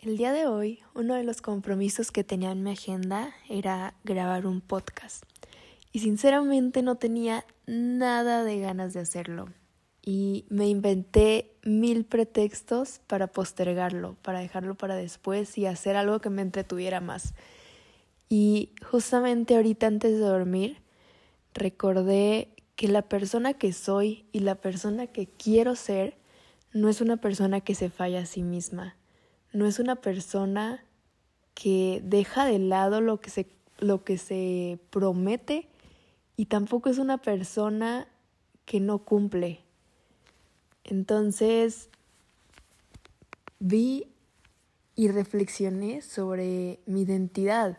El día de hoy, uno de los compromisos que tenía en mi agenda era grabar un podcast. Y sinceramente no tenía nada de ganas de hacerlo. Y me inventé mil pretextos para postergarlo, para dejarlo para después y hacer algo que me entretuviera más. Y justamente ahorita antes de dormir, recordé que la persona que soy y la persona que quiero ser no es una persona que se falla a sí misma no es una persona que deja de lado lo que se, lo que se promete y tampoco es una persona que no cumple. Entonces vi y reflexioné sobre mi identidad,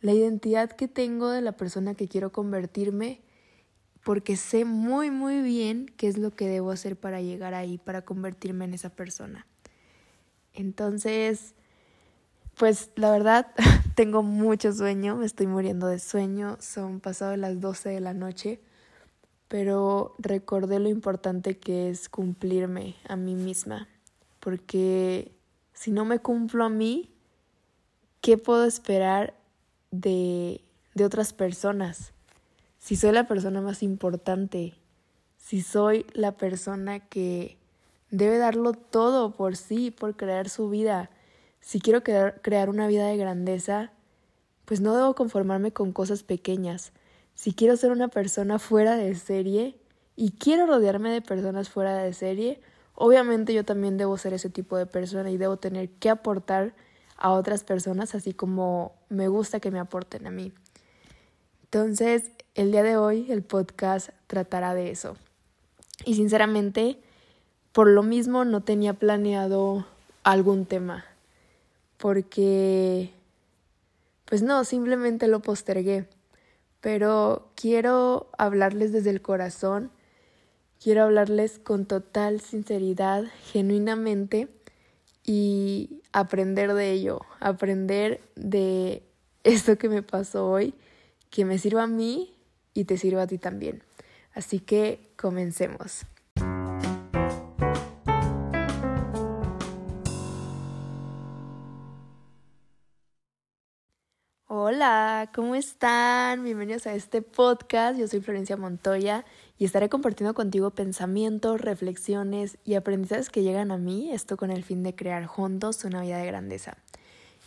la identidad que tengo de la persona que quiero convertirme, porque sé muy muy bien qué es lo que debo hacer para llegar ahí, para convertirme en esa persona. Entonces, pues la verdad, tengo mucho sueño, me estoy muriendo de sueño, son pasado las 12 de la noche, pero recordé lo importante que es cumplirme a mí misma, porque si no me cumplo a mí, ¿qué puedo esperar de, de otras personas? Si soy la persona más importante, si soy la persona que Debe darlo todo por sí, por crear su vida. Si quiero crear, una vida de grandeza, pues no debo conformarme con cosas pequeñas. Si quiero ser una persona fuera de serie y quiero rodearme de personas fuera de serie, obviamente yo también debo ser ese tipo de persona y debo tener que aportar a otras personas así como me gusta que me aporten a mí. Entonces, el día de hoy el podcast tratará de eso. Y sinceramente, por lo mismo no tenía planeado algún tema, porque, pues no, simplemente lo postergué. Pero quiero hablarles desde el corazón, quiero hablarles con total sinceridad, genuinamente, y aprender de ello, aprender de esto que me pasó hoy, que me sirva a mí y te sirva a ti también. Así que comencemos. Hola, ¿cómo están? Bienvenidos a este podcast. Yo soy Florencia Montoya y estaré compartiendo contigo pensamientos, reflexiones y aprendizajes que llegan a mí, esto con el fin de crear juntos una vida de grandeza.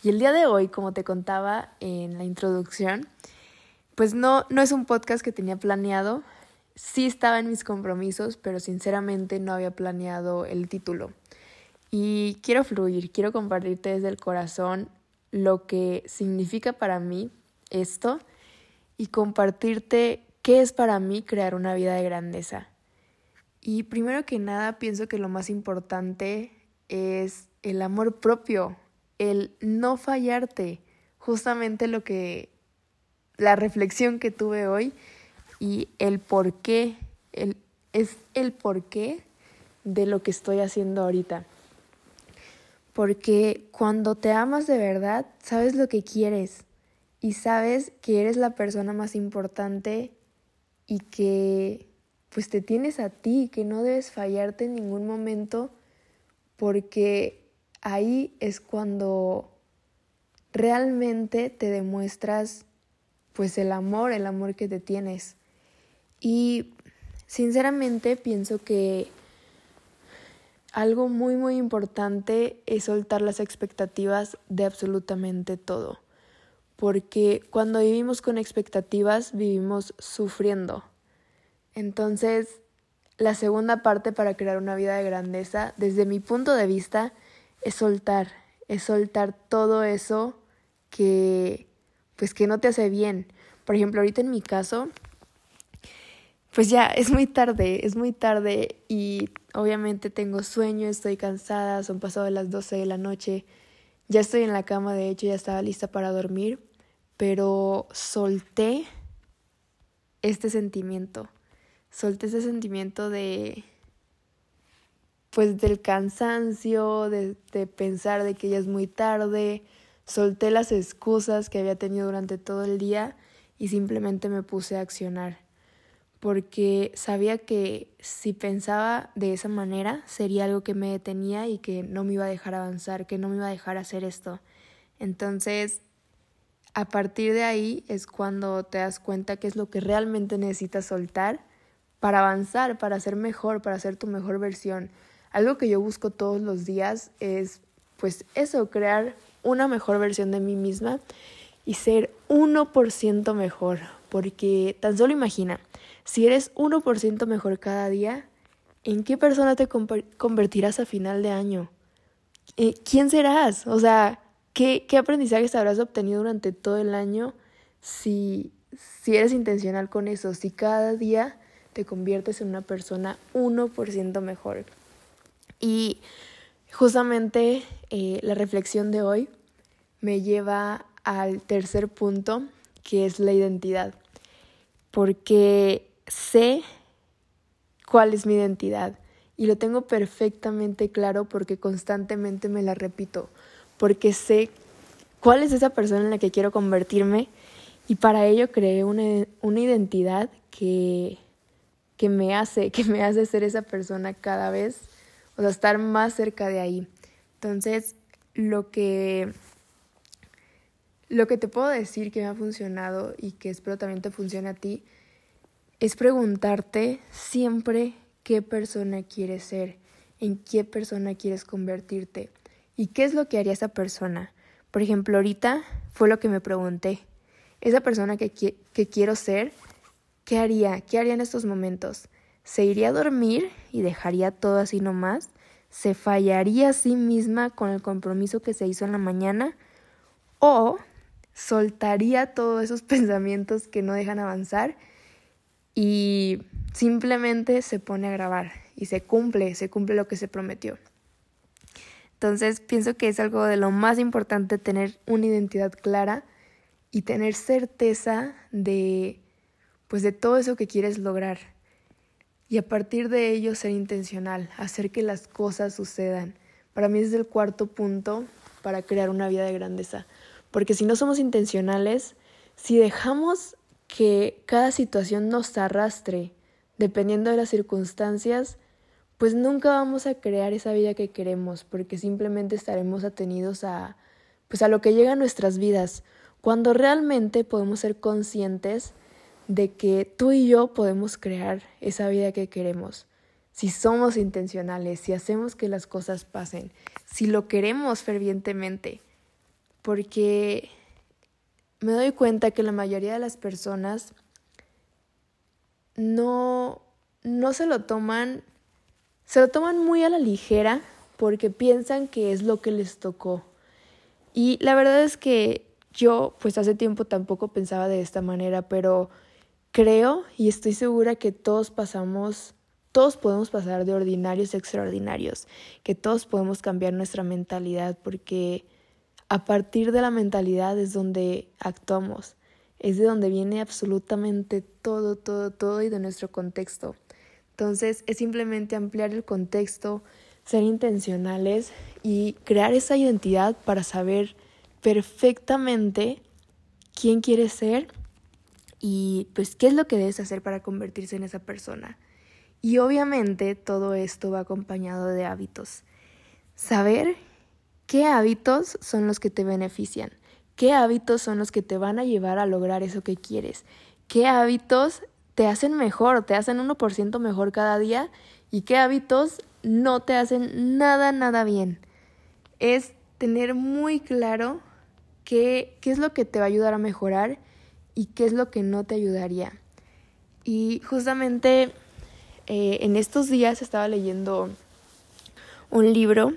Y el día de hoy, como te contaba en la introducción, pues no, no es un podcast que tenía planeado. Sí estaba en mis compromisos, pero sinceramente no había planeado el título. Y quiero fluir, quiero compartirte desde el corazón lo que significa para mí esto y compartirte qué es para mí crear una vida de grandeza. Y primero que nada pienso que lo más importante es el amor propio, el no fallarte, justamente lo que la reflexión que tuve hoy y el por qué, el, es el porqué de lo que estoy haciendo ahorita porque cuando te amas de verdad, sabes lo que quieres y sabes que eres la persona más importante y que pues te tienes a ti, que no debes fallarte en ningún momento porque ahí es cuando realmente te demuestras pues el amor, el amor que te tienes. Y sinceramente pienso que algo muy muy importante es soltar las expectativas de absolutamente todo, porque cuando vivimos con expectativas vivimos sufriendo. Entonces, la segunda parte para crear una vida de grandeza, desde mi punto de vista, es soltar, es soltar todo eso que pues que no te hace bien. Por ejemplo, ahorita en mi caso, pues ya es muy tarde, es muy tarde y obviamente tengo sueño, estoy cansada, son pasado las 12 de la noche, ya estoy en la cama, de hecho ya estaba lista para dormir, pero solté este sentimiento, solté ese sentimiento de pues del cansancio, de, de pensar de que ya es muy tarde, solté las excusas que había tenido durante todo el día y simplemente me puse a accionar porque sabía que si pensaba de esa manera sería algo que me detenía y que no me iba a dejar avanzar, que no me iba a dejar hacer esto. Entonces, a partir de ahí es cuando te das cuenta qué es lo que realmente necesitas soltar para avanzar, para ser mejor, para ser tu mejor versión. Algo que yo busco todos los días es, pues eso, crear una mejor versión de mí misma y ser 1% mejor. Porque tan solo imagina, si eres 1% mejor cada día, ¿en qué persona te convertirás a final de año? ¿Quién serás? O sea, ¿qué, qué aprendizajes habrás obtenido durante todo el año si, si eres intencional con eso? Si cada día te conviertes en una persona 1% mejor. Y justamente eh, la reflexión de hoy me lleva al tercer punto, que es la identidad. Porque sé cuál es mi identidad y lo tengo perfectamente claro porque constantemente me la repito, porque sé cuál es esa persona en la que quiero convertirme y para ello creé una, una identidad que, que, me hace, que me hace ser esa persona cada vez, o sea, estar más cerca de ahí. Entonces, lo que lo que te puedo decir que me ha funcionado y que espero también te funcione a ti es preguntarte siempre qué persona quieres ser, en qué persona quieres convertirte y qué es lo que haría esa persona. Por ejemplo, ahorita fue lo que me pregunté. Esa persona que, que quiero ser, ¿qué haría? ¿Qué haría en estos momentos? ¿Se iría a dormir y dejaría todo así nomás? ¿Se fallaría a sí misma con el compromiso que se hizo en la mañana? ¿O soltaría todos esos pensamientos que no dejan avanzar y simplemente se pone a grabar y se cumple, se cumple lo que se prometió. Entonces pienso que es algo de lo más importante tener una identidad clara y tener certeza de pues de todo eso que quieres lograr. Y a partir de ello ser intencional, hacer que las cosas sucedan. Para mí es el cuarto punto para crear una vida de grandeza. Porque si no somos intencionales, si dejamos que cada situación nos arrastre, dependiendo de las circunstancias, pues nunca vamos a crear esa vida que queremos, porque simplemente estaremos atenidos a pues a lo que llega a nuestras vidas, cuando realmente podemos ser conscientes de que tú y yo podemos crear esa vida que queremos. Si somos intencionales, si hacemos que las cosas pasen, si lo queremos fervientemente porque me doy cuenta que la mayoría de las personas no, no se lo toman, se lo toman muy a la ligera porque piensan que es lo que les tocó. Y la verdad es que yo pues hace tiempo tampoco pensaba de esta manera, pero creo y estoy segura que todos pasamos, todos podemos pasar de ordinarios a extraordinarios, que todos podemos cambiar nuestra mentalidad porque a partir de la mentalidad es donde actuamos, es de donde viene absolutamente todo, todo, todo y de nuestro contexto. Entonces es simplemente ampliar el contexto, ser intencionales y crear esa identidad para saber perfectamente quién quieres ser y pues qué es lo que debes hacer para convertirse en esa persona. Y obviamente todo esto va acompañado de hábitos. Saber ¿Qué hábitos son los que te benefician? ¿Qué hábitos son los que te van a llevar a lograr eso que quieres? ¿Qué hábitos te hacen mejor, te hacen 1% mejor cada día? ¿Y qué hábitos no te hacen nada, nada bien? Es tener muy claro qué, qué es lo que te va a ayudar a mejorar y qué es lo que no te ayudaría. Y justamente eh, en estos días estaba leyendo un libro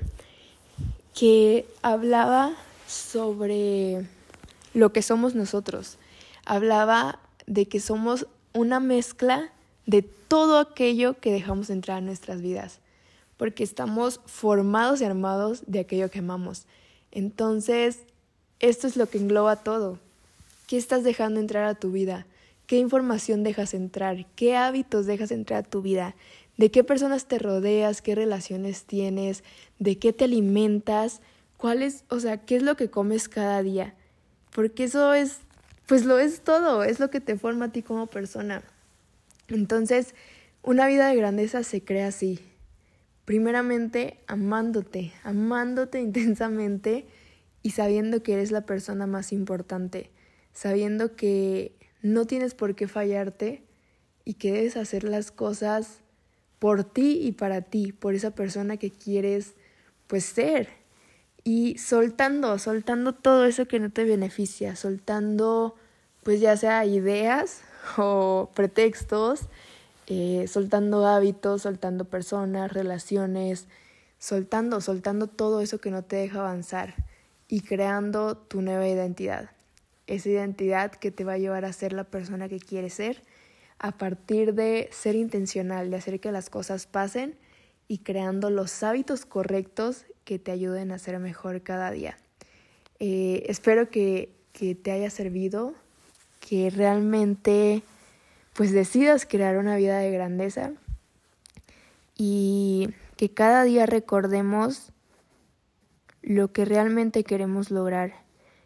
que hablaba sobre lo que somos nosotros. Hablaba de que somos una mezcla de todo aquello que dejamos entrar en nuestras vidas, porque estamos formados y armados de aquello que amamos. Entonces, esto es lo que engloba todo. ¿Qué estás dejando entrar a tu vida? ¿Qué información dejas entrar? ¿Qué hábitos dejas entrar a tu vida? De qué personas te rodeas, qué relaciones tienes, de qué te alimentas, cuál es, o sea, qué es lo que comes cada día. Porque eso es, pues lo es todo, es lo que te forma a ti como persona. Entonces, una vida de grandeza se crea así. Primeramente, amándote, amándote intensamente y sabiendo que eres la persona más importante, sabiendo que no tienes por qué fallarte y que debes hacer las cosas por ti y para ti, por esa persona que quieres pues ser. Y soltando, soltando todo eso que no te beneficia, soltando pues ya sea ideas o pretextos, eh, soltando hábitos, soltando personas, relaciones, soltando, soltando todo eso que no te deja avanzar y creando tu nueva identidad. Esa identidad que te va a llevar a ser la persona que quieres ser a partir de ser intencional, de hacer que las cosas pasen y creando los hábitos correctos que te ayuden a ser mejor cada día. Eh, espero que, que te haya servido, que realmente pues decidas crear una vida de grandeza y que cada día recordemos lo que realmente queremos lograr,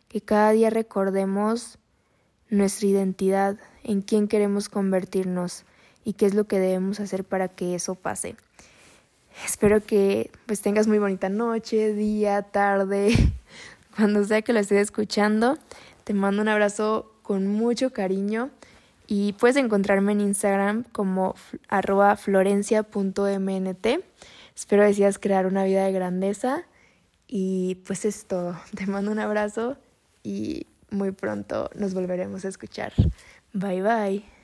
que cada día recordemos nuestra identidad, en quién queremos convertirnos y qué es lo que debemos hacer para que eso pase. Espero que pues tengas muy bonita noche, día, tarde, cuando sea que lo estés escuchando. Te mando un abrazo con mucho cariño y puedes encontrarme en Instagram como arroba florencia.mnt. Espero decidas crear una vida de grandeza y pues es todo. Te mando un abrazo y muy pronto nos volveremos a escuchar. Bye bye.